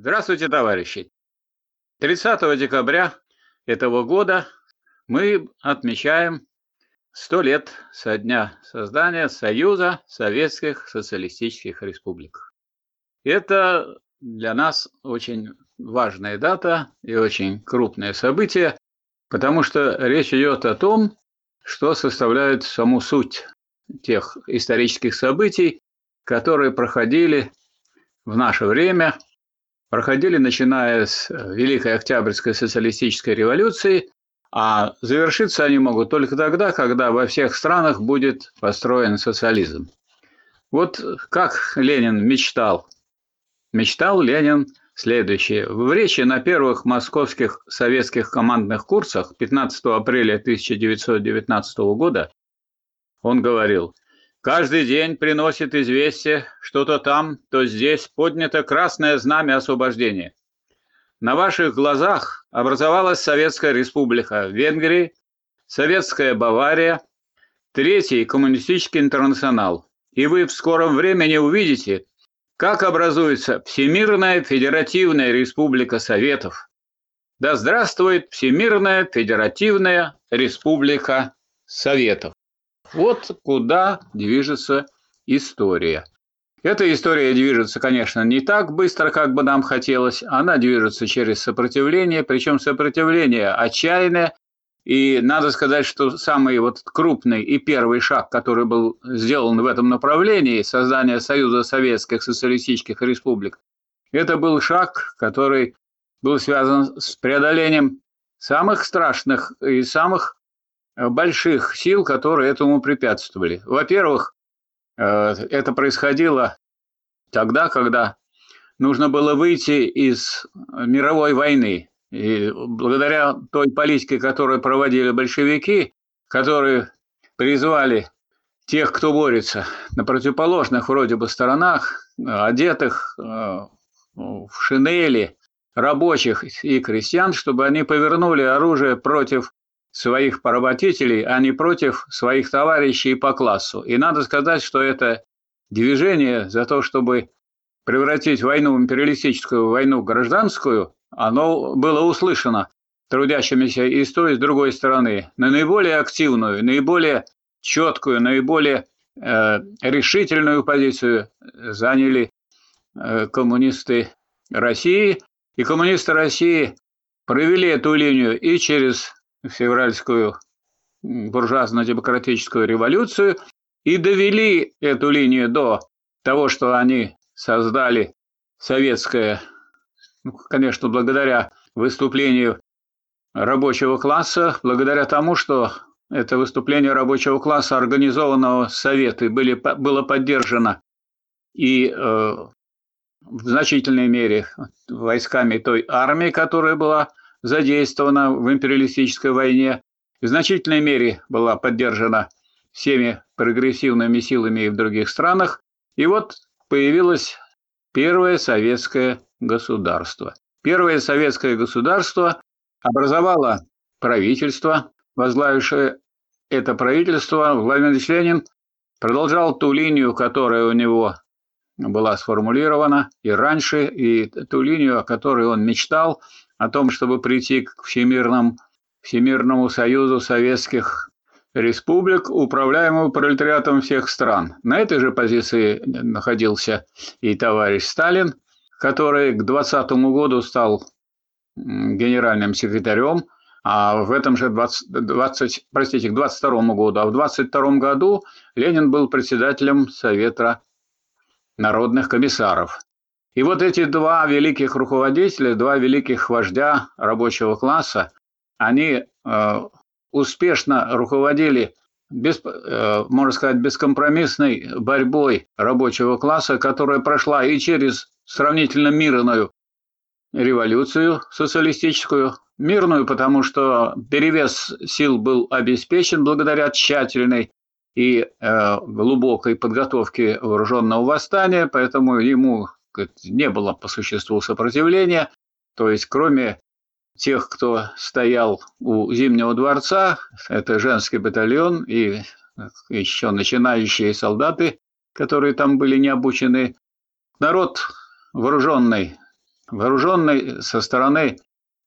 Здравствуйте, товарищи! 30 декабря этого года мы отмечаем 100 лет со дня создания Союза Советских Социалистических Республик. Это для нас очень важная дата и очень крупное событие, потому что речь идет о том, что составляет саму суть тех исторических событий, которые проходили в наше время, проходили начиная с Великой Октябрьской социалистической революции, а завершиться они могут только тогда, когда во всех странах будет построен социализм. Вот как Ленин мечтал. Мечтал Ленин следующее. В речи на первых московских советских командных курсах 15 апреля 1919 года он говорил – Каждый день приносит известие, что-то там, то здесь поднято красное знамя освобождения. На ваших глазах образовалась Советская Республика Венгрии, Советская Бавария, Третий Коммунистический Интернационал. И вы в скором времени увидите, как образуется Всемирная Федеративная Республика Советов. Да здравствует Всемирная Федеративная Республика Советов. Вот куда движется история. Эта история движется, конечно, не так быстро, как бы нам хотелось. Она движется через сопротивление, причем сопротивление отчаянное. И надо сказать, что самый вот крупный и первый шаг, который был сделан в этом направлении, создание Союза Советских Социалистических Республик, это был шаг, который был связан с преодолением самых страшных и самых больших сил, которые этому препятствовали. Во-первых, э, это происходило тогда, когда нужно было выйти из мировой войны. И благодаря той политике, которую проводили большевики, которые призвали тех, кто борется на противоположных вроде бы сторонах, одетых э, в шинели, рабочих и крестьян, чтобы они повернули оружие против своих поработителей, а не против своих товарищей по классу. И надо сказать, что это движение за то, чтобы превратить войну в империалистическую войну гражданскую, оно было услышано трудящимися и с той, и с другой стороны. На наиболее активную, наиболее четкую, наиболее э, решительную позицию заняли э, коммунисты России. И коммунисты России провели эту линию и через февральскую буржуазно-демократическую революцию и довели эту линию до того, что они создали советское, ну, конечно, благодаря выступлению рабочего класса, благодаря тому, что это выступление рабочего класса, организованного Советы, были, было поддержано и э, в значительной мере войсками той армии, которая была задействована в империалистической войне, в значительной мере была поддержана всеми прогрессивными силами в других странах. И вот появилось первое советское государство. Первое советское государство образовало правительство, возглавившее это правительство, Владимир Ильич Ленин продолжал ту линию, которая у него была сформулирована и раньше, и ту линию, о которой он мечтал, о том, чтобы прийти к Всемирному, Всемирному союзу советских республик, управляемому пролетариатом всех стран. На этой же позиции находился и товарищ Сталин, который к 2020 году стал генеральным секретарем, а в этом же 20, 20, простите, к 22 году, а в 22 году Ленин был председателем Совета народных комиссаров. И вот эти два великих руководителя, два великих вождя рабочего класса, они э, успешно руководили, без, э, можно сказать, бескомпромиссной борьбой рабочего класса, которая прошла и через сравнительно мирную революцию социалистическую, мирную, потому что перевес сил был обеспечен благодаря тщательной и э, глубокой подготовке вооруженного восстания, поэтому ему не было по существу сопротивления. То есть, кроме тех, кто стоял у Зимнего дворца, это женский батальон и еще начинающие солдаты, которые там были не обучены, народ вооруженный вооруженный со стороны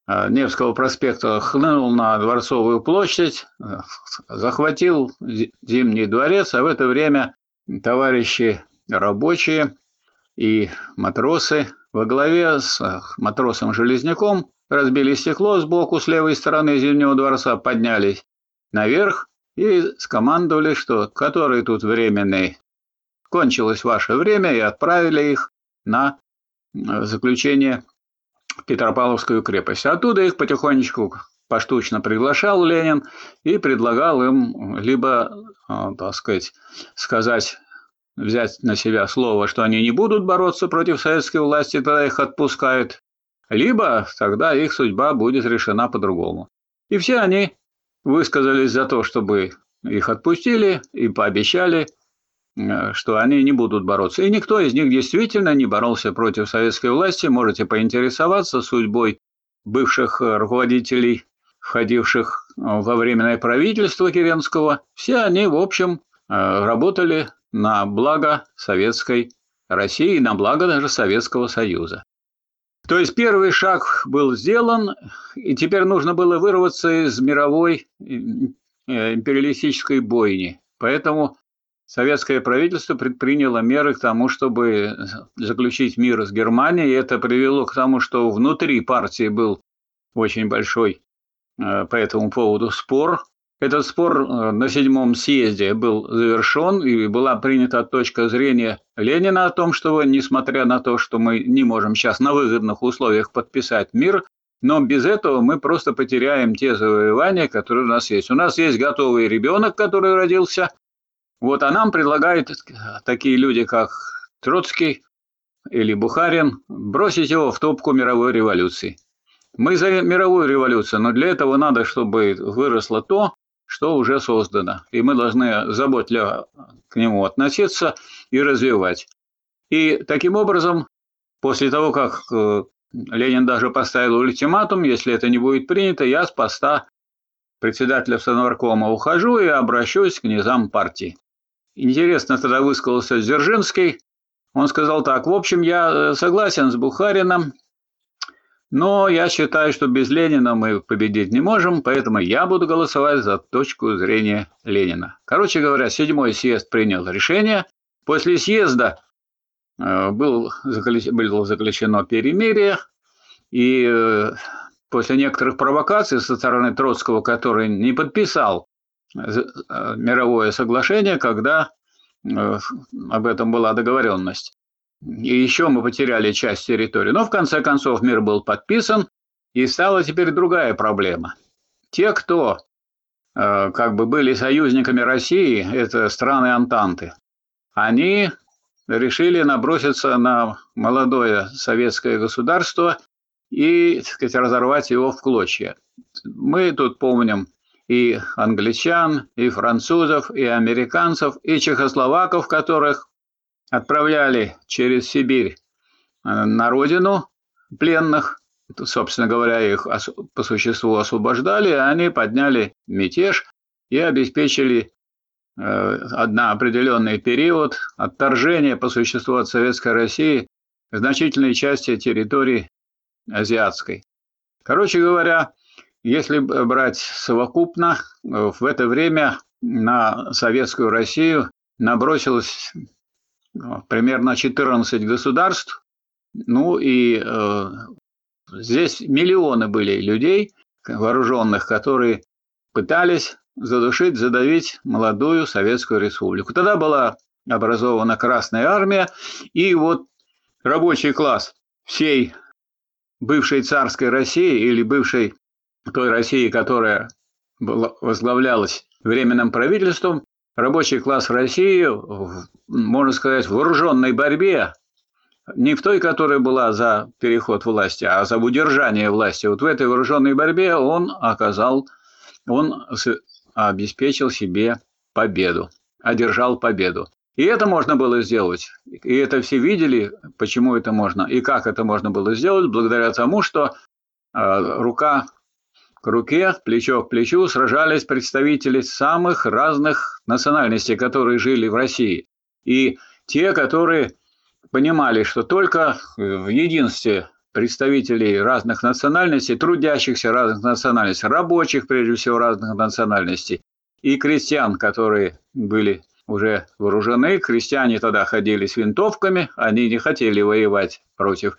э, Невского проспекта хлынул на Дворцовую площадь, захватил Зимний дворец, а в это время товарищи рабочие и матросы во главе с матросом Железняком разбили стекло сбоку с левой стороны Зимнего дворца, поднялись наверх и скомандовали, что который тут временный. Кончилось ваше время и отправили их на э, заключение в Петропавловскую крепость. Оттуда их потихонечку поштучно приглашал Ленин и предлагал им либо, э, так сказать, сказать, взять на себя слово, что они не будут бороться против советской власти, тогда их отпускают, либо тогда их судьба будет решена по-другому. И все они высказались за то, чтобы их отпустили и пообещали, э, что они не будут бороться. И никто из них действительно не боролся против советской власти. Можете поинтересоваться судьбой бывших э, руководителей, входивших э, во временное правительство Керенского. Все они, в общем, работали на благо советской России, на благо даже Советского Союза. То есть первый шаг был сделан, и теперь нужно было вырваться из мировой Э, империалистической бойни. Поэтому советское правительство предприняло меры к тому, чтобы заключить мир с Германией. И это привело к тому, что внутри партии был очень большой э, по этому поводу спор. Этот спор э, на седьмом съезде был завершен, и была принята точка зрения Ленина о том, что, несмотря на то, что мы не можем сейчас на выгодных условиях подписать мир, но без этого мы просто потеряем те завоевания, которые у нас есть. У нас есть готовый ребенок, который родился. Вот, а нам предлагают такие люди, как Троцкий или Бухарин, бросить его в топку мировой революции. Мы за мировую революцию, но для этого надо, чтобы выросло то, что уже создано. И мы должны заботливо к нему относиться и развивать. И таким образом, после того, как э, Ленин даже поставил ультиматум, если это не будет принято, я с поста председателя Совнаркома ухожу и обращусь к низам партии. Интересно тогда высказался Дзержинский. Он сказал так, в общем, я э, согласен с Бухарином, но я считаю, что без Ленина мы победить не можем, поэтому я буду голосовать за точку зрения Ленина. Короче говоря, седьмой съезд принял решение. После съезда Э, был, было заключено перемирие, и э, после некоторых провокаций со стороны Троцкого, который не подписал э, мировое соглашение, когда об этом была договоренность. И еще мы потеряли часть территории. Но в конце концов мир был подписан, и стала теперь другая проблема. Те, кто как бы были союзниками России, это страны Антанты, они решили наброситься на молодое советское государство и, так сказать, разорвать его в клочья. Мы тут помним и англичан, и французов, и американцев, и чехословаков, которых отправляли через Сибирь э, на родину пленных, собственно говоря, их по существу освобождали, а они подняли мятеж и обеспечили Э, на определенный период отторжения по существу от Советской России значительной части территории азиатской. Короче говоря, если брать совокупно, э, в это время на Советскую Россию набросилось примерно 14 государств, ну и э, здесь миллионы были людей вооруженных, которые пытались задушить, задавить молодую Советскую Республику. Тогда была образована Красная Армия, и вот рабочий класс всей бывшей царской России или бывшей той России, которая была, возглавлялась временным правительством, рабочий класс России, можно сказать, в вооруженной борьбе, не в той, которая была за переход власти, а за удержание власти. Вот в этой вооруженной борьбе он оказал, он обеспечил себе победу, одержал победу. И это можно было сделать. И это все видели, почему это можно, и как это можно было сделать, благодаря тому, что э, рука к руке, плечо к плечу сражались представители самых разных национальностей, которые жили в России. И те, которые понимали, что только в единстве представителей разных национальностей, трудящихся разных национальностей, рабочих, прежде всего, разных национальностей, и крестьян, которые были уже вооружены. Крестьяне тогда ходили с винтовками, они не хотели воевать против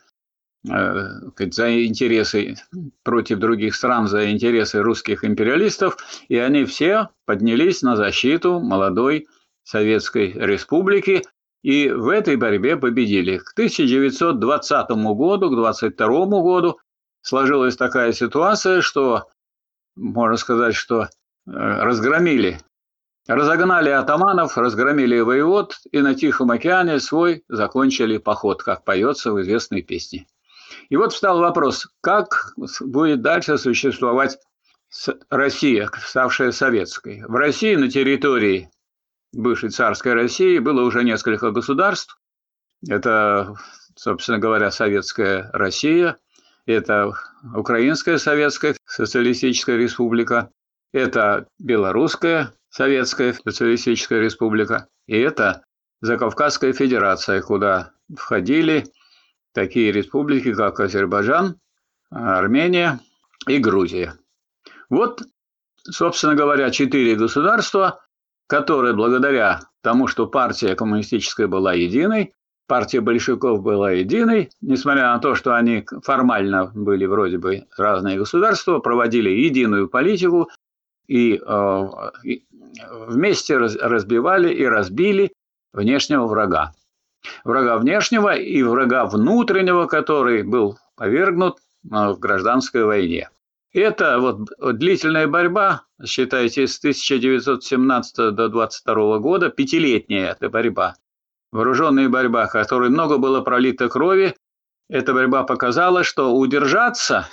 за интересы против других стран, за интересы русских империалистов, и они все поднялись на защиту молодой Советской Республики, и в этой борьбе победили. К 1920 году, к 1922 году сложилась такая ситуация, что, можно сказать, что э, разгромили, разогнали атаманов, разгромили воевод и на Тихом океане свой закончили поход, как поется в известной песне. И вот встал вопрос, как будет дальше существовать Россия, ставшая советской. В России на территории бывшей царской России было уже несколько государств. Это, собственно говоря, Советская Россия, это Украинская Советская Социалистическая Республика, это Белорусская Советская Социалистическая Республика, и это Закавказская Федерация, куда входили такие республики, как Азербайджан, Армения и Грузия. Вот, собственно говоря, четыре государства, которые благодаря тому, что партия коммунистическая была единой, партия большевиков была единой, несмотря на то, что они формально были вроде бы разные государства, проводили единую политику и, э, и вместе разбивали и разбили внешнего врага. Врага внешнего и врага внутреннего, который был повергнут в гражданской войне. Это вот длительная борьба, считайте, с 1917 до 22 года, пятилетняя эта борьба, вооруженная борьба, в которой много было пролито крови. Эта борьба показала, что удержаться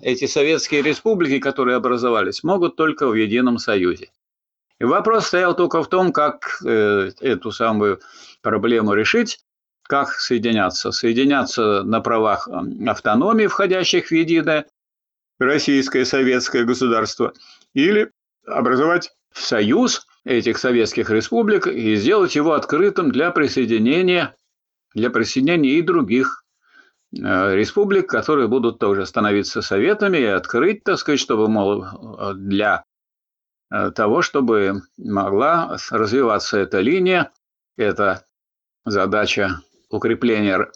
эти советские республики, которые образовались, могут только в едином союзе. Вопрос стоял только в том, как э, эту самую проблему решить, как соединяться. Соединяться на правах автономии, входящих в единое, российское советское государство, или образовать союз этих советских республик и сделать его открытым для присоединения, для присоединения и других э, республик, которые будут тоже становиться советами и открыть, так сказать, чтобы, мол, для э, того, чтобы могла развиваться эта линия, это задача укрепления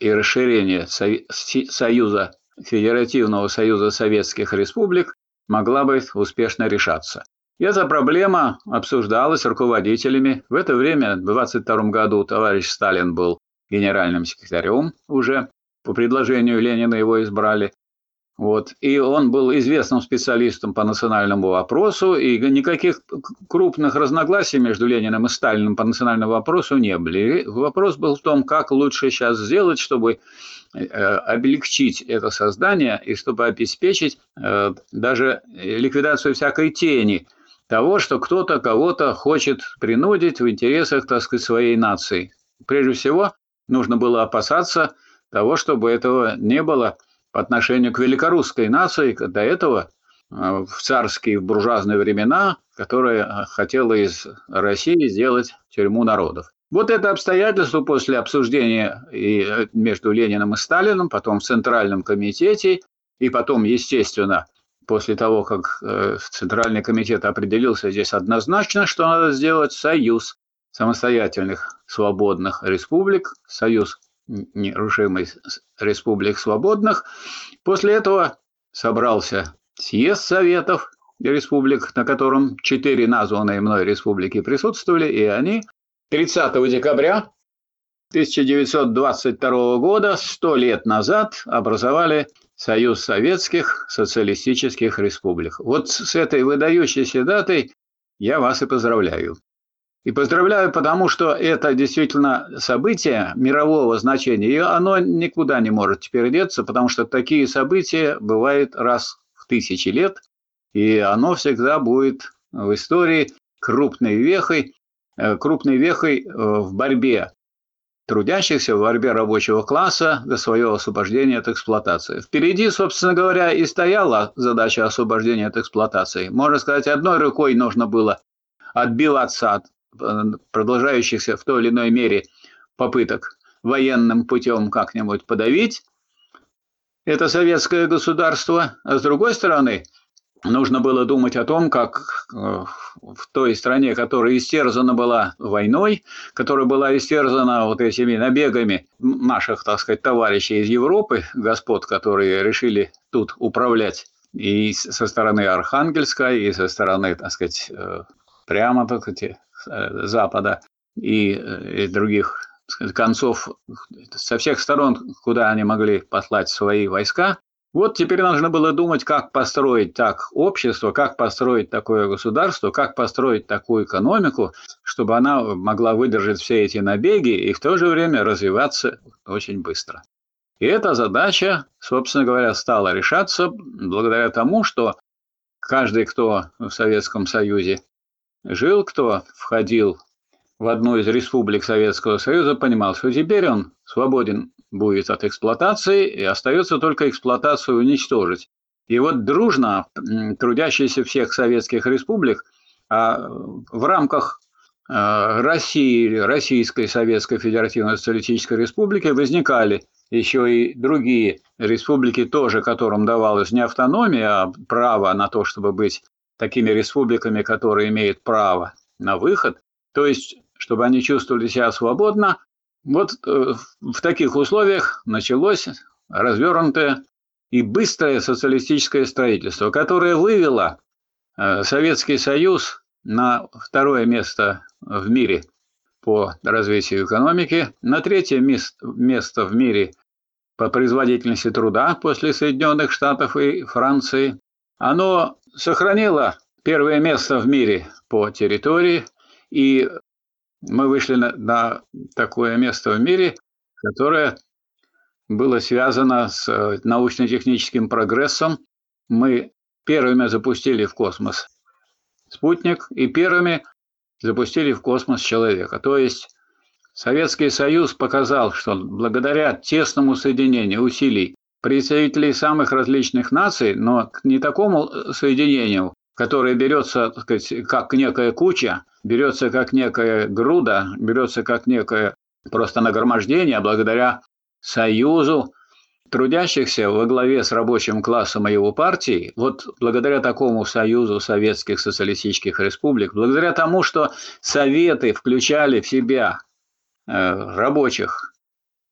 и расширения союза Федеративного союза советских республик могла бы успешно решаться. Эта проблема обсуждалась руководителями. В это время, в 22 году, товарищ Сталин был генеральным секретарем уже. По предложению Ленина его избрали. Вот. И он был известным специалистом по национальному вопросу, и никаких крупных разногласий между Лениным и Сталиным по национальному вопросу не было. вопрос был в том, как лучше сейчас сделать, чтобы э, облегчить это создание и чтобы обеспечить э, даже ликвидацию всякой тени того, что кто-то кого-то хочет принудить в интересах, так сказать, своей нации. Прежде всего, нужно было опасаться того, чтобы этого не было – по отношению к великорусской нации до этого э, в царские, в буржуазные времена, которая хотела из России сделать тюрьму народов. Вот это обстоятельство после обсуждения и э, между Лениным и Сталиным, потом в Центральном комитете, и потом, естественно, после того, как э, Центральный комитет определился здесь однозначно, что надо сделать союз самостоятельных свободных республик, союз нерушимой республик свободных. После этого собрался съезд Советов республик, на котором четыре названные мной республики присутствовали, и они 30 декабря 1922 года, сто лет назад, образовали Союз Советских Социалистических Республик. Вот с этой выдающейся датой я вас и поздравляю. И поздравляю, потому что это действительно событие мирового значения, и оно никуда не может теперь деться, потому что такие события бывают раз в тысячи лет, и оно всегда будет в истории крупной вехой, э, крупной вехой э, в борьбе трудящихся, в борьбе рабочего класса за свое освобождение от эксплуатации. Впереди, собственно говоря, и стояла задача освобождения от эксплуатации. Можно сказать, одной рукой нужно было отбиваться от продолжающихся в той или иной мере попыток военным путем как-нибудь подавить это советское государство, а с другой стороны, нужно было думать о том, как э, в той стране, которая истерзана была войной, которая была истерзана вот этими набегами наших, так сказать, товарищей из Европы, господ, которые решили тут управлять и со стороны Архангельска, и со стороны, так сказать, э, прямо, так сказать, э, Запада и, и других концов со всех сторон, куда они могли послать свои войска, вот теперь нужно было думать, как построить так общество, как построить такое государство, как построить такую экономику, чтобы она могла выдержать все эти набеги и в то же время развиваться очень быстро. И эта задача, собственно говоря, стала решаться благодаря тому, что каждый, кто в Советском Союзе жил, кто входил в одну из республик Советского Союза, понимал, что теперь он свободен будет от эксплуатации, и остается только эксплуатацию уничтожить. И вот дружно трудящиеся всех советских республик а в рамках а, России, Российской Советской Федеративной Социалистической Республики возникали еще и другие республики, тоже которым давалась не автономия, а право на то, чтобы быть такими республиками, которые имеют право на выход, то есть чтобы они чувствовали себя свободно, вот э, в таких условиях началось развернутое и быстрое социалистическое строительство, которое вывело э, Советский Союз на второе место в мире по развитию экономики, на третье место в мире по производительности труда после Соединенных Штатов и Франции. Оно сохранило первое место в мире по территории и мы вышли на, на такое место в мире, которое было связано с э, научно-техническим прогрессом. Мы первыми запустили в космос спутник и первыми запустили в космос человека. То есть Советский Союз показал, что благодаря тесному соединению усилий представителей самых различных наций, но не такому соединению, которое берется так сказать, как некая куча, берется как некая груда, берется как некое просто нагромождение благодаря союзу трудящихся во главе с рабочим классом и его партией, вот благодаря такому союзу советских социалистических республик, благодаря тому, что советы включали в себя э, рабочих,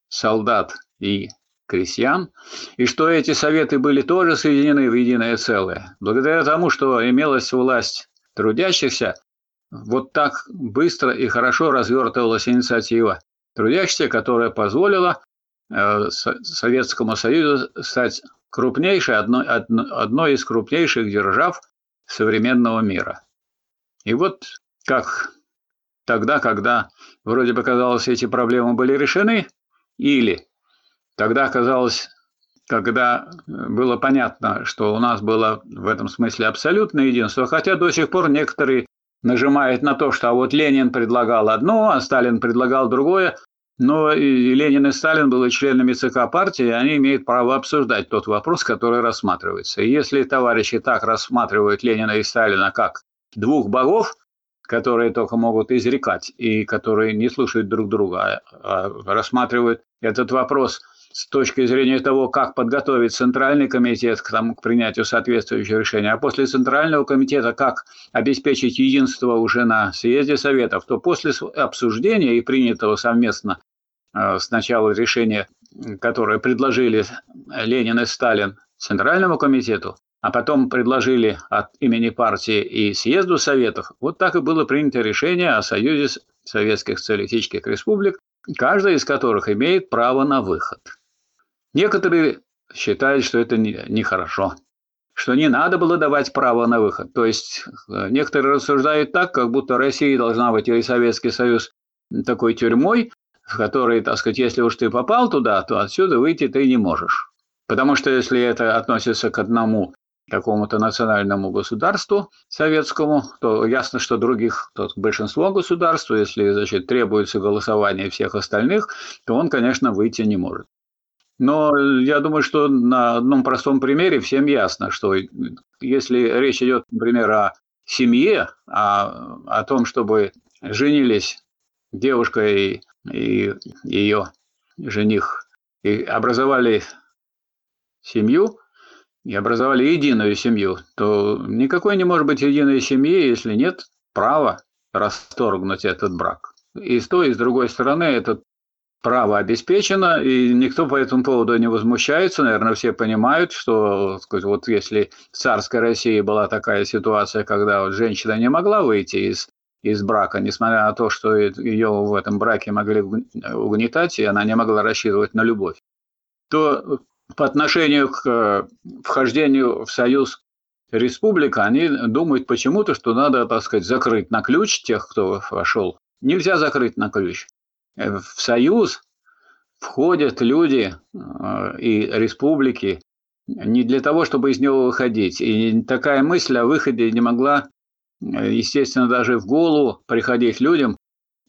солдат и крестьян, и что эти советы были тоже соединены в единое целое. Благодаря тому, что имелась власть трудящихся, вот так быстро и хорошо развертывалась инициатива трудящихся, которая позволила э, Советскому Союзу стать крупнейшей, одной, одной из крупнейших держав современного мира. И вот как тогда, когда вроде бы казалось, эти проблемы были решены, или Тогда казалось, когда было понятно, что у нас было в этом смысле абсолютное единство, хотя до сих пор некоторые нажимают на то, что а вот Ленин предлагал одно, а Сталин предлагал другое, но и Ленин и Сталин были членами ЦК партии, и они имеют право обсуждать тот вопрос, который рассматривается. И если товарищи так рассматривают Ленина и Сталина как двух богов, которые только могут изрекать и которые не слушают друг друга, а, а рассматривают этот вопрос с точки зрения того, как подготовить Центральный комитет к, тому, к принятию соответствующего решения, а после Центрального комитета как обеспечить единство уже на съезде Советов, то после обсуждения и принятого совместно э, сначала решения, которое предложили Ленин и Сталин Центральному комитету, а потом предложили от имени партии и съезду Советов, вот так и было принято решение о Союзе Советских Социалистических Республик, каждая из которых имеет право на выход. Некоторые считают, что это нехорошо, что не надо было давать право на выход. То есть э, некоторые рассуждают так, как будто Россия должна быть или Советский Союз такой тюрьмой, в которой, так сказать, если уж ты попал туда, то отсюда выйти ты не можешь. Потому что если это относится к одному какому-то национальному государству советскому, то ясно, что других, то большинство государств, если значит, требуется голосование всех остальных, то он, конечно, выйти не может. Но я думаю, что на одном простом примере всем ясно, что если речь идет, например, о семье, о, о том, чтобы женились девушка и, и ее жених и образовали семью и образовали единую семью, то никакой не может быть единой семьи, если нет права расторгнуть этот брак. И с той, и с другой стороны это право обеспечено, и никто по этому поводу не возмущается. Наверное, все понимают, что сказать, вот если в царской России была такая ситуация, когда вот женщина не могла выйти из, из брака, несмотря на то, что ее в этом браке могли угнетать, и она не могла рассчитывать на любовь, то по отношению к э, вхождению в союз республика, они думают почему-то, что надо, так сказать, закрыть на ключ тех, кто вошел. Нельзя закрыть на ключ. Э, в союз входят люди э, и республики не для того, чтобы из него выходить. И такая мысль о выходе не могла, естественно, даже в голову приходить людям.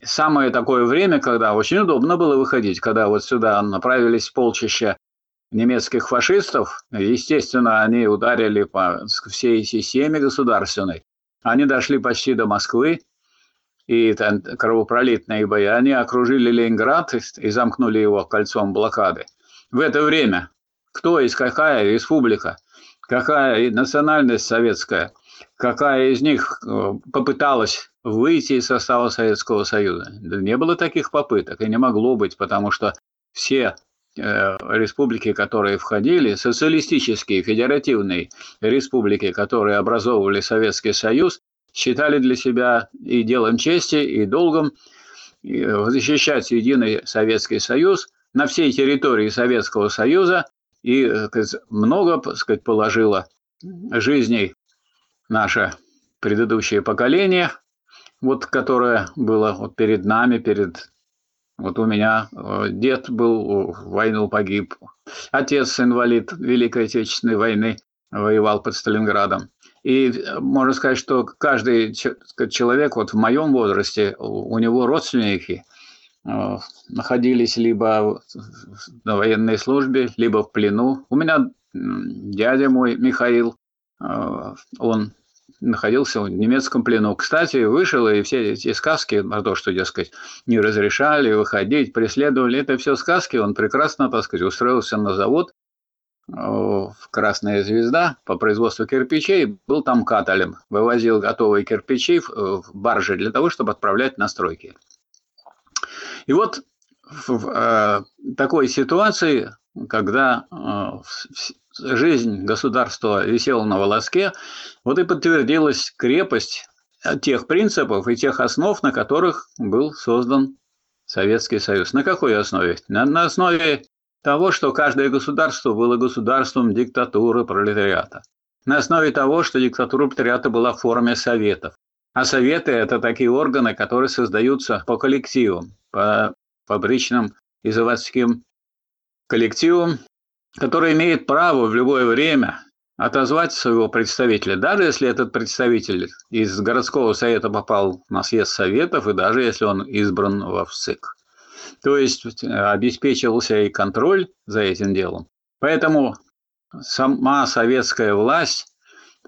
Самое такое время, когда очень удобно было выходить, когда вот сюда направились полчища немецких фашистов, естественно, они ударили по всей системе государственной. Они дошли почти до Москвы, и там кровопролитные бои. Они окружили Ленинград и замкнули его кольцом блокады. В это время кто из какая республика, какая национальность советская, какая из них э, попыталась выйти из состава Советского Союза. Не было таких попыток и не могло быть, потому что все Э, республики, которые входили, социалистические федеративные республики, которые образовывали Советский Союз, считали для себя и делом чести, и долгом защищать единый Советский Союз на всей территории Советского Союза и э, много так сказать, положило жизней наше предыдущее поколение, вот, которое было вот перед нами, перед вот у меня э, дед был, в войну погиб, отец инвалид Великой Отечественной войны, воевал под Сталинградом. И э, можно сказать, что каждый человек вот в моем возрасте, у него родственники э, находились либо на военной службе, либо в плену. У меня дядя мой Михаил, он находился в немецком плену. Кстати, вышел, и все эти сказки про то, что, дескать, не разрешали выходить, преследовали, это все сказки. Он прекрасно, так сказать, устроился на завод э, в «Красная звезда» по производству кирпичей, был там каталем, вывозил готовые кирпичи в баржи для того, чтобы отправлять на стройки. И вот в э, такой ситуации, когда э, жизнь государства висела на волоске, вот и подтвердилась крепость тех принципов и тех основ, на которых был создан Советский Союз. На какой основе? На, на основе того, что каждое государство было государством диктатуры пролетариата. На основе того, что диктатура пролетариата была в форме советов. А советы – это такие органы, которые создаются по коллективам, по фабричным и заводским коллективам, который имеет право в любое время отозвать своего представителя, даже если этот представитель из городского совета попал на съезд советов, и даже если он избран во ВСИК. То есть обеспечивался и контроль за этим делом. Поэтому сама советская власть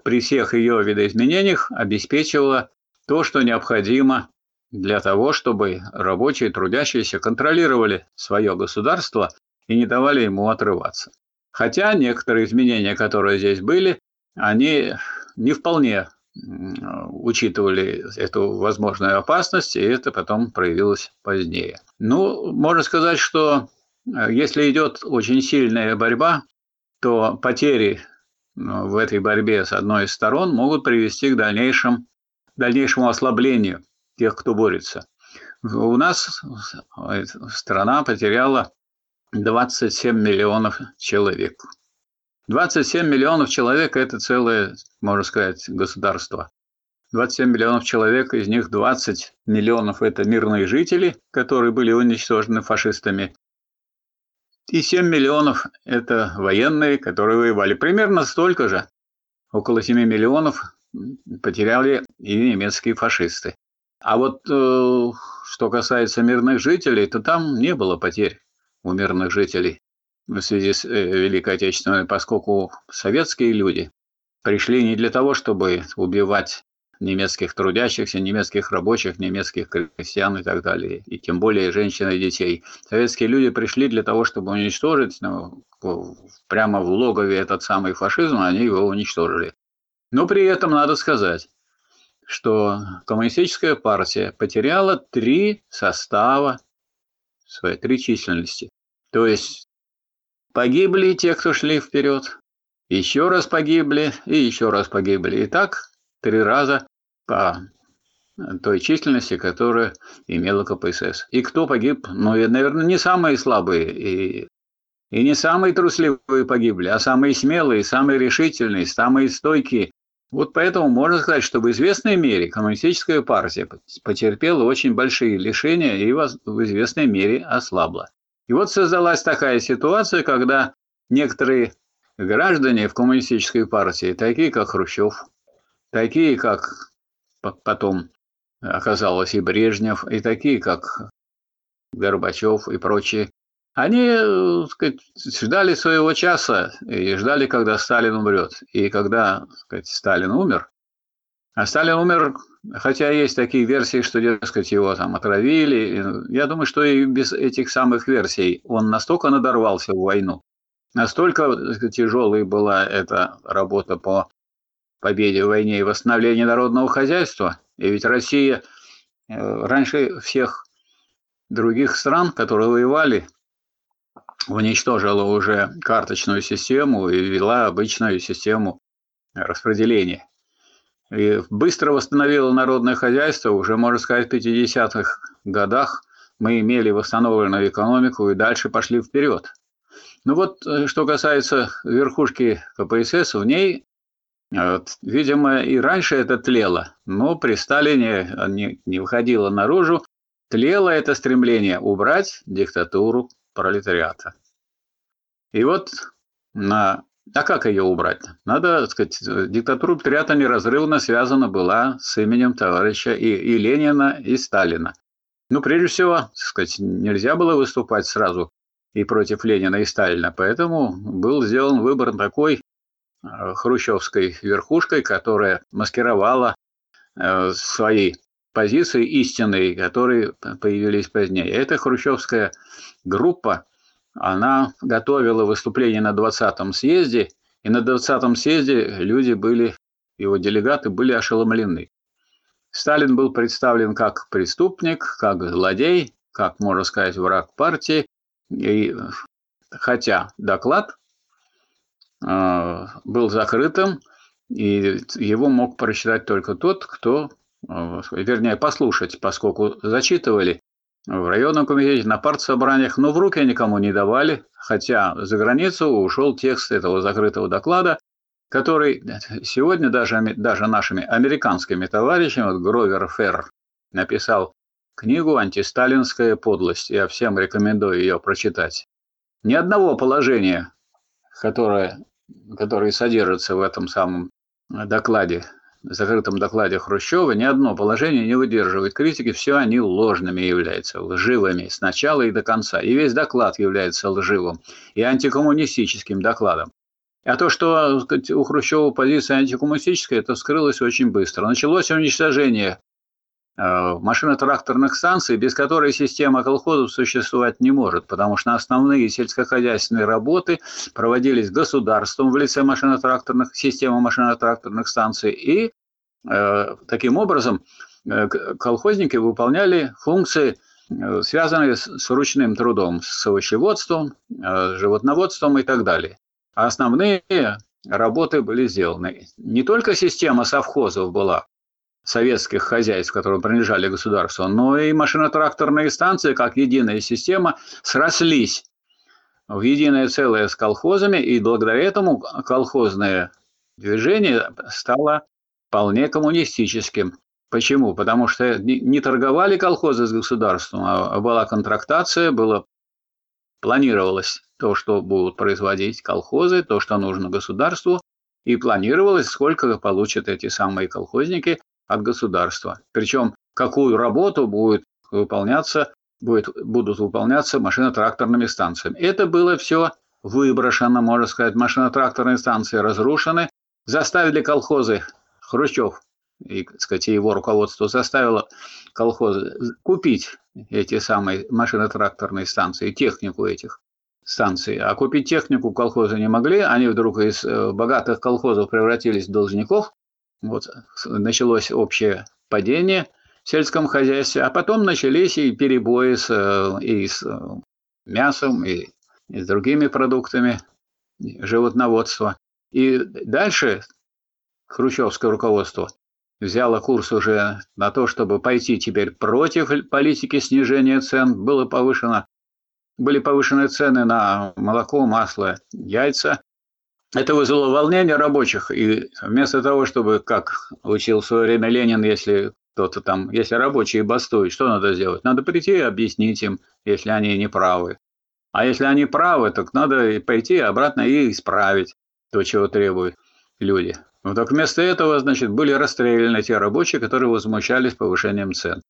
при всех ее видоизменениях обеспечивала то, что необходимо для того, чтобы рабочие, трудящиеся контролировали свое государство и не давали ему отрываться. Хотя некоторые изменения, которые здесь были, они не вполне учитывали эту возможную опасность, и это потом проявилось позднее. Ну, можно сказать, что э, если идет очень сильная борьба, то потери ну, в этой борьбе с одной из сторон могут привести к дальнейшему, дальнейшему ослаблению тех, кто борется. У нас э, страна потеряла 27 миллионов человек. 27 миллионов человек – это целое, можно сказать, государство. 27 миллионов человек, из них 20 миллионов – это мирные жители, которые были уничтожены фашистами. И 7 миллионов – это военные, которые воевали. Примерно столько же, около 7 миллионов, потеряли и немецкие фашисты. А вот э, что касается мирных жителей, то там не было потерь у мирных жителей в связи с э, Великой Отечественной, поскольку советские люди пришли не для того, чтобы убивать немецких трудящихся, немецких рабочих, немецких крестьян и так далее, и тем более женщин и детей. Советские люди пришли для того, чтобы уничтожить, ну, прямо в логове этот самый фашизм, они его уничтожили. Но при этом надо сказать, что коммунистическая партия потеряла три состава своей, три численности. То есть погибли те, кто шли вперед, еще раз погибли и еще раз погибли. И так три раза по той численности, которую имела КПСС. И кто погиб? Ну, наверное, не самые слабые и, и не самые трусливые погибли, а самые смелые, самые решительные, самые стойкие. Вот поэтому можно сказать, что в известной мере коммунистическая партия потерпела очень большие лишения и в известной мере ослабла. И вот создалась такая ситуация, когда некоторые граждане в коммунистической партии, такие как Хрущев, такие как потом оказалось и Брежнев, и такие как Горбачев и прочие, они э, сказать, ждали своего часа и ждали, когда Сталин умрет. И когда сказать, Сталин умер, а Сталин умер, хотя есть такие версии, что, дескать, его там отравили. Я думаю, что и без этих самых версий он настолько надорвался в войну, настолько тяжелой была эта работа по победе в войне и восстановлению народного хозяйства. И ведь Россия э, раньше всех других стран, которые воевали, уничтожила уже карточную систему и ввела обычную систему распределения. И быстро восстановила народное хозяйство, уже, можно сказать, в 50-х годах мы имели восстановленную экономику и дальше пошли вперед. Ну вот, э, что касается верхушки КПСС, в ней, вот, видимо, и раньше это тлело, но при Сталине не, не выходило наружу, тлело это стремление убрать диктатуру пролетариата. И вот на... А как ее убрать? Надо, так сказать, диктатура пролетариата неразрывно связана была с именем товарища и, и Ленина, и Сталина. Ну, прежде всего, так сказать, нельзя было выступать сразу и против Ленина и Сталина, поэтому был сделан выбор такой э, хрущевской верхушкой, которая маскировала э, свои позиции истинные, которые появились позднее. Эта хрущевская группа, она готовила выступление на 20-м съезде, и на 20-м съезде люди были, его делегаты были ошеломлены. Сталин был представлен как преступник, как злодей, как, можно сказать, враг партии. И, хотя доклад э, был закрытым, и его мог прочитать только тот, кто вернее, послушать, поскольку зачитывали в районном комитете, на партсобраниях, но в руки никому не давали, хотя за границу ушел текст этого закрытого доклада, который сегодня даже, даже нашими американскими товарищами, вот Гровер Ферр написал книгу «Антисталинская подлость». Я всем рекомендую ее прочитать. Ни одного положения, которое, которое содержится в этом самом докладе закрытом докладе Хрущева ни одно положение не выдерживает критики, все они ложными являются, лживыми с начала и до конца. И весь доклад является лживым и антикоммунистическим докладом. А то, что сказать, у Хрущева позиция антикоммунистическая, это вскрылось очень быстро. Началось уничтожение машино-тракторных станций, без которой система колхозов существовать не может, потому что основные сельскохозяйственные работы проводились государством в лице машино-тракторных, системы машино-тракторных станций, и э, таким образом э, колхозники выполняли функции, э, связанные с, с ручным трудом, с овощеводством, э, животноводством и так далее. А основные работы были сделаны. Не только система совхозов была советских хозяйств, которые принадлежали государству, но и машино-тракторные станции, как единая система, срослись в единое целое с колхозами, и благодаря этому колхозное движение стало вполне коммунистическим. Почему? Потому что не торговали колхозы с государством, а была контрактация, было планировалось то, что будут производить колхозы, то, что нужно государству, и планировалось, сколько получат эти самые колхозники от государства. Причем какую работу будет выполняться, будет, будут выполняться машино-тракторными станциями. Это было все выброшено, можно сказать, машино-тракторные станции разрушены, заставили колхозы Хрущев и, сказать, его руководство заставило колхоз купить эти самые машино-тракторные станции, технику этих станций. А купить технику колхозы не могли, они вдруг из э, богатых колхозов превратились в должников. Вот началось общее падение в сельском хозяйстве, а потом начались и перебои с, э, и с э, мясом, и, и с другими продуктами животноводства. И дальше хрущевское руководство взяло курс уже на то, чтобы пойти теперь против политики снижения цен. Было повышено, были повышены цены на молоко, масло, яйца. Это вызвало волнение рабочих. И вместо того, чтобы, как учил в свое время Ленин, если кто-то там, если рабочие бастуют, что надо сделать? Надо прийти и объяснить им, если они не правы. А если они правы, так надо пойти обратно и исправить то, чего требуют люди. Но так вместо этого, значит, были расстреляны те рабочие, которые возмущались повышением цен.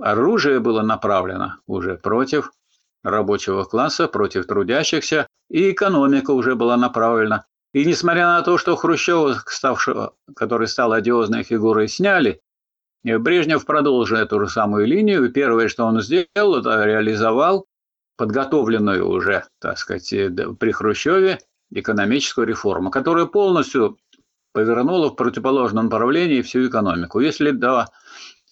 Оружие было направлено уже против рабочего класса, против трудящихся, и экономика уже была направлена. И несмотря на то, что Хрущева, ставшего, который стал одиозной фигурой, сняли, Брежнев продолжил эту же самую линию, и первое, что он сделал, это реализовал подготовленную уже, так сказать, при Хрущеве экономическую реформу, которая полностью повернула в противоположном направлении всю экономику. Если до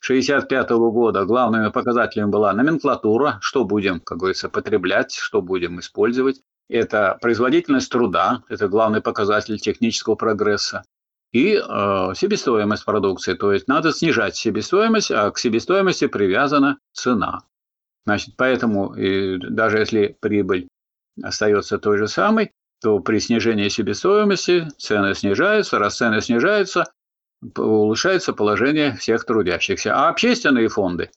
1965 года главными показателями была номенклатура, что будем, как говорится, потреблять, что будем использовать, это производительность труда, это главный показатель технического прогресса, и э, себестоимость продукции. То есть надо снижать себестоимость, а к себестоимости привязана цена. Значит, поэтому и даже если прибыль остается той же самой, то при снижении себестоимости цены снижаются, раз цены снижаются, улучшается положение всех трудящихся. А общественные фонды,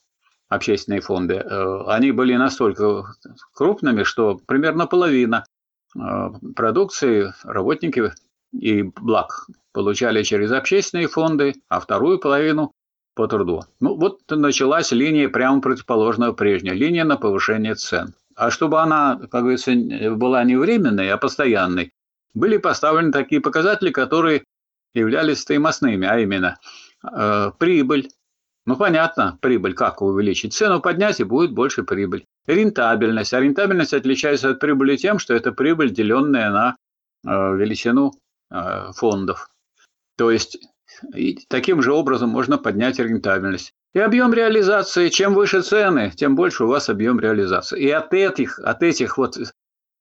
общественные фонды, э, они были настолько крупными, что примерно половина э, продукции работники и благ получали через общественные фонды, а вторую половину по труду. Ну вот началась линия прямо противоположная прежней, линия на повышение цен. А чтобы она, как говорится, была не временной, а постоянной, были поставлены такие показатели, которые являлись стоимостными, а именно э, прибыль. Ну, понятно, прибыль как увеличить? Цену поднять, и будет больше прибыль. Рентабельность. А рентабельность отличается от прибыли тем, что это прибыль, деленная на э, величину э, фондов. То есть и таким же образом можно поднять рентабельность. И объем реализации, чем выше цены, тем больше у вас объем реализации. И от этих, от этих вот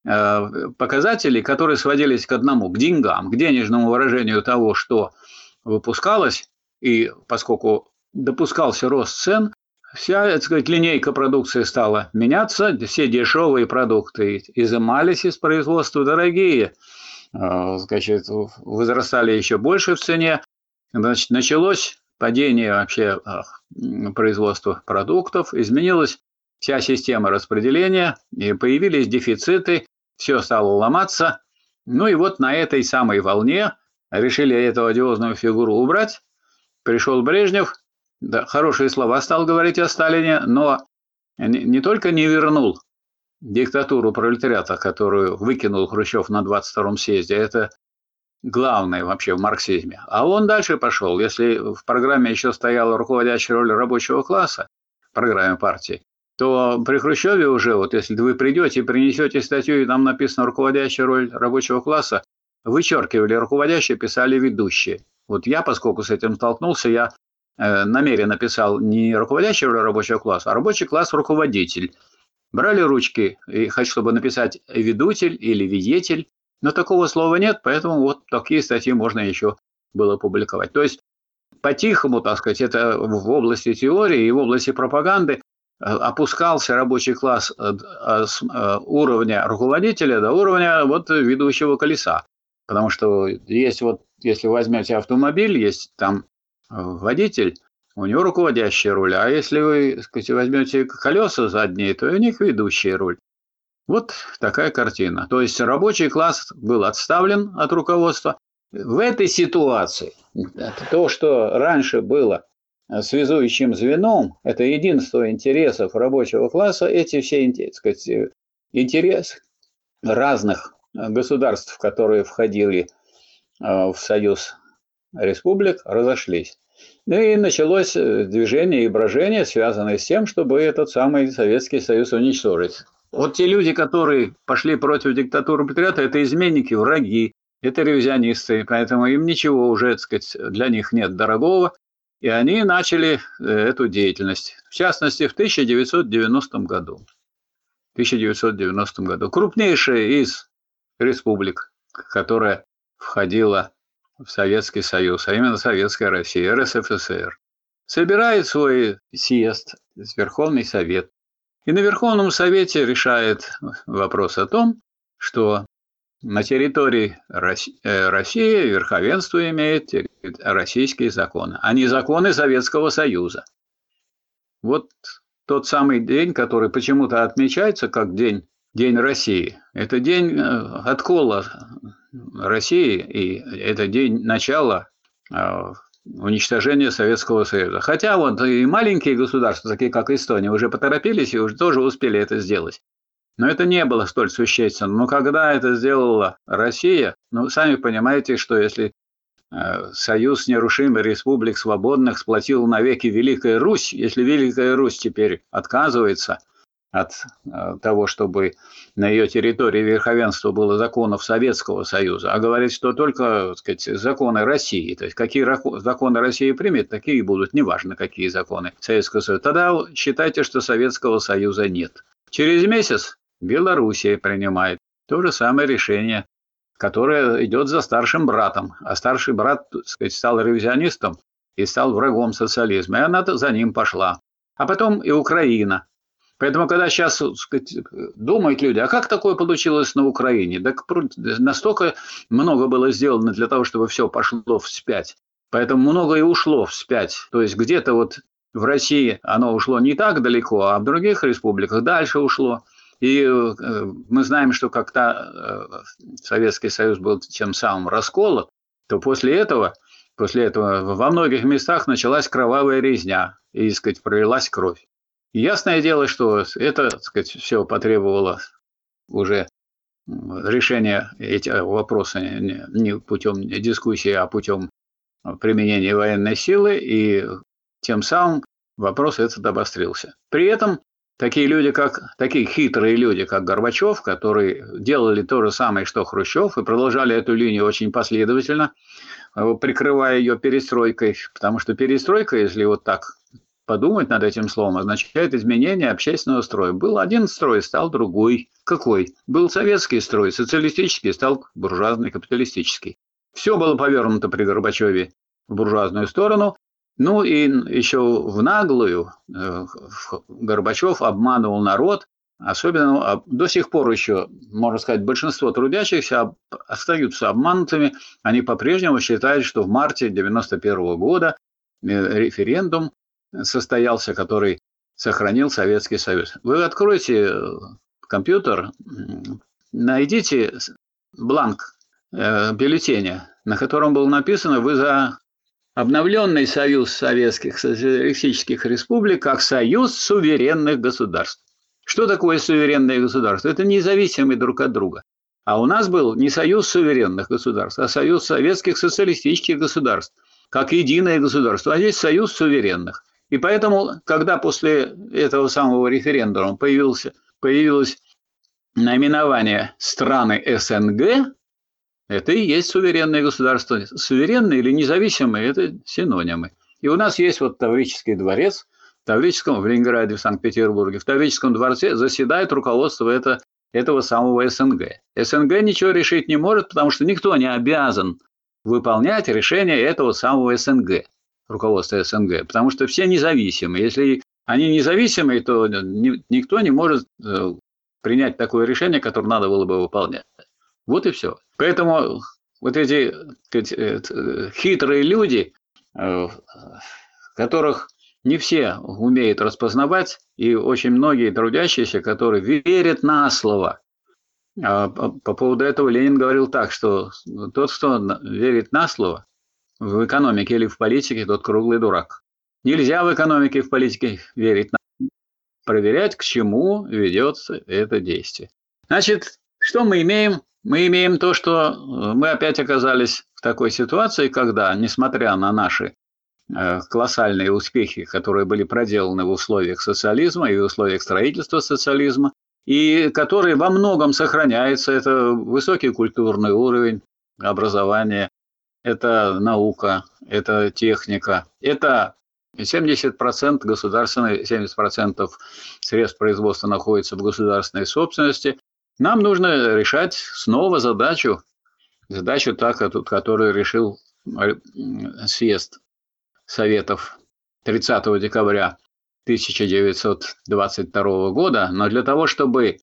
показателей, которые сводились к одному, к деньгам, к денежному выражению того, что выпускалось, и поскольку допускался рост цен, вся, так сказать, линейка продукции стала меняться, все дешевые продукты изымались из производства, дорогие, э, значит, возрастали еще больше в цене. Значит, началось падение вообще производства продуктов, изменилась вся система распределения, и появились дефициты, все стало ломаться. Ну и вот на этой самой волне решили эту одиозную фигуру убрать. Пришел Брежнев, да, хорошие слова стал говорить о Сталине, но не, только не вернул диктатуру пролетариата, которую выкинул Хрущев на 22-м съезде, это главное вообще в марксизме. А он дальше пошел. Если в программе еще стояла руководящая роль рабочего класса, в программе партии, то при Хрущеве уже, вот если вы придете и принесете статью, и там написано руководящая роль рабочего класса, вычеркивали руководящие, писали ведущие. Вот я, поскольку с этим столкнулся, я э, намеренно писал не руководящая роль рабочего класса, а рабочий класс руководитель. Брали ручки, и хочу, чтобы написать ведущий или ведитель, но такого слова нет, поэтому вот такие статьи можно еще было публиковать. То есть по-тихому, так сказать, это в области теории и в области пропаганды опускался рабочий класс э, э, с уровня руководителя до уровня вот ведущего колеса. Потому что есть вот, если возьмете автомобиль, есть там водитель, у него руководящая роль, а если вы, сказать, возьмете колеса задние, то у них ведущая роль. Вот такая картина. То есть рабочий класс был отставлен от руководства. В этой ситуации то, что раньше было связующим звеном, это единство интересов рабочего класса, эти все сказать, интересы разных государств, которые входили э, в Союз республик, разошлись. Ну и началось э, движение и брожение, связанное с тем, чтобы этот самый Советский Союз уничтожить. Вот те люди, которые пошли против диктатуры пролетариата, это изменники, враги, это ревизионисты, поэтому им ничего уже, так сказать, для них нет дорогого, и они начали э, эту деятельность. В частности, в 1990 году. 1990 году. Крупнейшая из республик, которая входила в Советский Союз, а именно Советская Россия, РСФСР, собирает свой съезд, Верховный Совет. И на Верховном Совете решает вопрос о том, что на территории э, России верховенство имеет российские законы, а не законы Советского Союза. Вот тот самый день, который почему-то отмечается как день, день России. Это день э, откола России, и это день начала э, уничтожения Советского Союза. Хотя вот и маленькие государства, такие как Эстония, уже поторопились и уже тоже успели это сделать. Но это не было столь существенно. Но когда это сделала Россия, ну, сами понимаете, что если э, Союз нерушимый республик свободных сплотил навеки Великая Русь, если Великая Русь теперь отказывается – от э, того, чтобы на ее территории верховенство было законов Советского Союза, а говорит, что только так сказать, законы России. То есть какие законы России примет, такие и будут, неважно какие законы Советского Союза. Тогда считайте, что Советского Союза нет. Через месяц Белоруссия принимает то же самое решение, которое идет за старшим братом. А старший брат так сказать, стал ревизионистом и стал врагом социализма. И она за ним пошла. А потом и Украина Поэтому, когда сейчас сказать, думают люди, а как такое получилось на Украине? Так настолько много было сделано для того, чтобы все пошло вспять. Поэтому много и ушло вспять. То есть где-то вот в России оно ушло не так далеко, а в других республиках дальше ушло. И э, мы знаем, что когда э, Советский Союз был тем самым расколот, то после этого, после этого во многих местах началась кровавая резня, и, сказать, пролилась кровь. Ясное дело, что это, так сказать, все потребовало уже решения этих вопросов не путем дискуссии, а путем применения военной силы, и тем самым вопрос этот обострился. При этом такие люди, как такие хитрые люди, как Горбачев, которые делали то же самое, что Хрущев, и продолжали эту линию очень последовательно, прикрывая ее перестройкой, потому что перестройка, если вот так подумать над этим словом означает изменение общественного строя. Был один строй, стал другой. Какой? Был советский строй, социалистический, стал буржуазный, капиталистический. Все было повернуто при Горбачеве в буржуазную сторону. Ну и еще в наглую э, Горбачев обманывал народ, особенно до сих пор еще, можно сказать, большинство трудящихся остаются обманутыми. Они по-прежнему считают, что в марте 1991 года э, референдум состоялся, который сохранил Советский Союз. Вы откроете э, компьютер, найдите бланк бюллетеня, на котором было написано «Вы за обновленный Союз Советских Социалистических Республик как Союз суверенных государств». Что такое суверенные государства? Это независимые друг от друга. А у нас был не союз суверенных государств, а союз советских социалистических государств, как единое государство. А здесь союз суверенных. И поэтому, когда после этого самого референдума появился, появилось наименование страны СНГ, это и есть суверенное государство. Суверенные или независимые – это синонимы. И у нас есть вот Таврический дворец, в Таврическом, в Ленинграде, в Санкт-Петербурге. В Таврическом дворце заседает руководство это, этого самого СНГ. СНГ ничего решить не может, потому что никто не обязан выполнять решение этого самого СНГ руководства СНГ, потому что все независимые. Если они независимые, то никто не может э, принять такое решение, которое надо было бы выполнять. Вот и все. Поэтому вот эти э, хитрые люди, э, которых не все умеют распознавать, и очень многие трудящиеся, которые верят на слово. А по поводу этого Ленин говорил так, что тот, кто верит на слово, в экономике или в политике, тот круглый дурак. Нельзя в экономике и в политике верить. Проверять, к чему ведется это действие. Значит, что мы имеем? Мы имеем то, что э, мы опять оказались в такой ситуации, когда, несмотря на наши э, колоссальные успехи, которые были проделаны в условиях социализма и в условиях строительства социализма, и которые во многом сохраняются. Это высокий культурный уровень образования, это наука, это техника, это 70% государственной, 70% средств производства находится в государственной собственности. Нам нужно решать снова задачу, задачу так, которую решил э, съезд Советов 30 декабря 1922 года, но для того, чтобы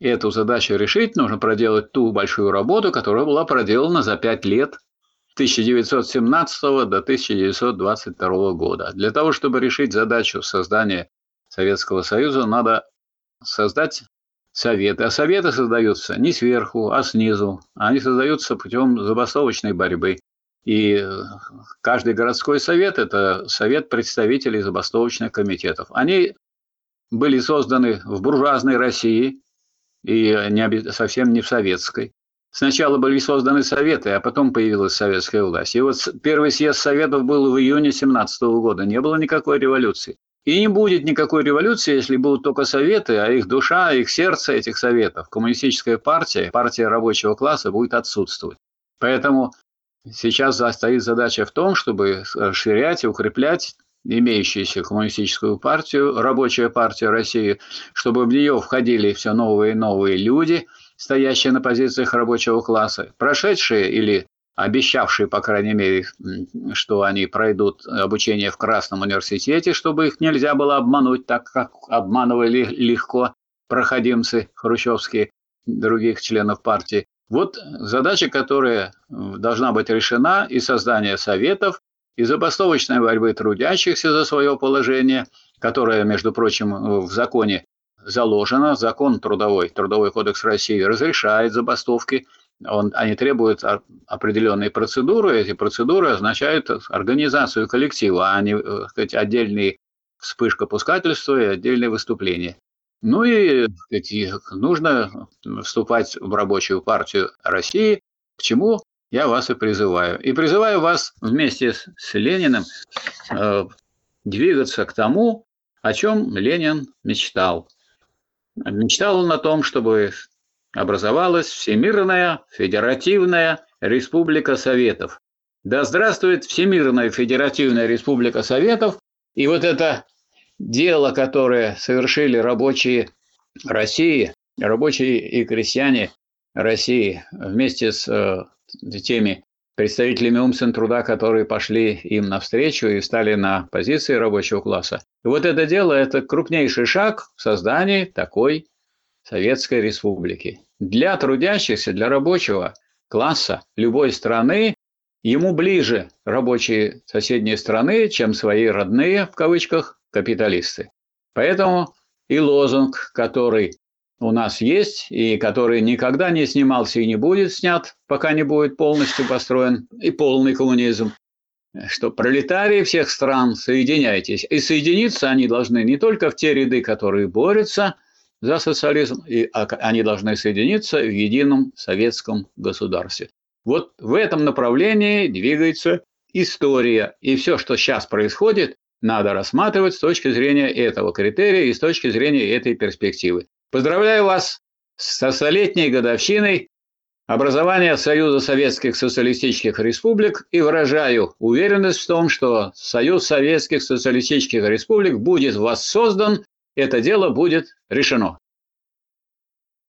эту задачу решить, нужно проделать ту большую работу, которая была проделана за пять лет 1917 до 1922 года. Для того, чтобы решить задачу создания Советского Союза, надо создать советы. А советы создаются не сверху, а снизу. Они создаются путем забастовочной борьбы. И каждый городской совет – это совет представителей забастовочных комитетов. Они были созданы в буржуазной России и не, совсем не в советской. Сначала были созданы советы, а потом появилась советская власть. И вот первый съезд советов был в июне 17 года. Не было никакой революции. И не будет никакой революции, если будут только советы, а их душа, их сердце этих советов, коммунистическая партия, партия рабочего класса будет отсутствовать. Поэтому сейчас стоит задача в том, чтобы расширять и укреплять имеющуюся коммунистическую партию, рабочая партия России, чтобы в нее входили все новые и новые люди – стоящие на позициях рабочего класса, прошедшие или обещавшие, по крайней мере, что они пройдут обучение в Красном университете, чтобы их нельзя было обмануть, так как обманывали легко проходимцы хрущевские, других членов партии. Вот задача, которая должна быть решена, и создание советов, и забастовочной борьбы трудящихся за свое положение, которое, между прочим, в законе заложено, закон трудовой, Трудовой кодекс России разрешает забастовки, он, они требуют определенные процедуры, эти процедуры означают организацию коллектива, а не э, сказать, отдельные вспышка пускательства и отдельные выступления. Ну и сказать, нужно вступать в рабочую партию России, к чему я вас и призываю. И призываю вас вместе с, Лениным э, двигаться к тому, о чем Ленин мечтал. Мечтал он о том, чтобы образовалась Всемирная Федеративная Республика Советов. Да здравствует Всемирная Федеративная Республика Советов. И вот это дело, которое совершили рабочие России, рабочие и крестьяне России вместе с э, теми представителями умствен труда, которые пошли им навстречу и стали на позиции рабочего класса. И вот это дело – это крупнейший шаг в создании такой Советской Республики. Для трудящихся, для рабочего класса любой страны ему ближе рабочие соседней страны, чем свои родные, в кавычках, капиталисты. Поэтому и лозунг, который у нас есть, и который никогда не снимался и не будет снят, пока не будет полностью построен и полный коммунизм, что пролетарии всех стран, соединяйтесь. И соединиться они должны не только в те ряды, которые борются за социализм, и они должны соединиться в едином советском государстве. Вот в этом направлении двигается история. И все, что сейчас происходит, надо рассматривать с точки зрения этого критерия и с точки зрения этой перспективы. Поздравляю вас со столетней годовщиной образования Союза Советских Социалистических Республик и выражаю уверенность в том, что Союз Советских Социалистических Республик будет воссоздан, это дело будет решено.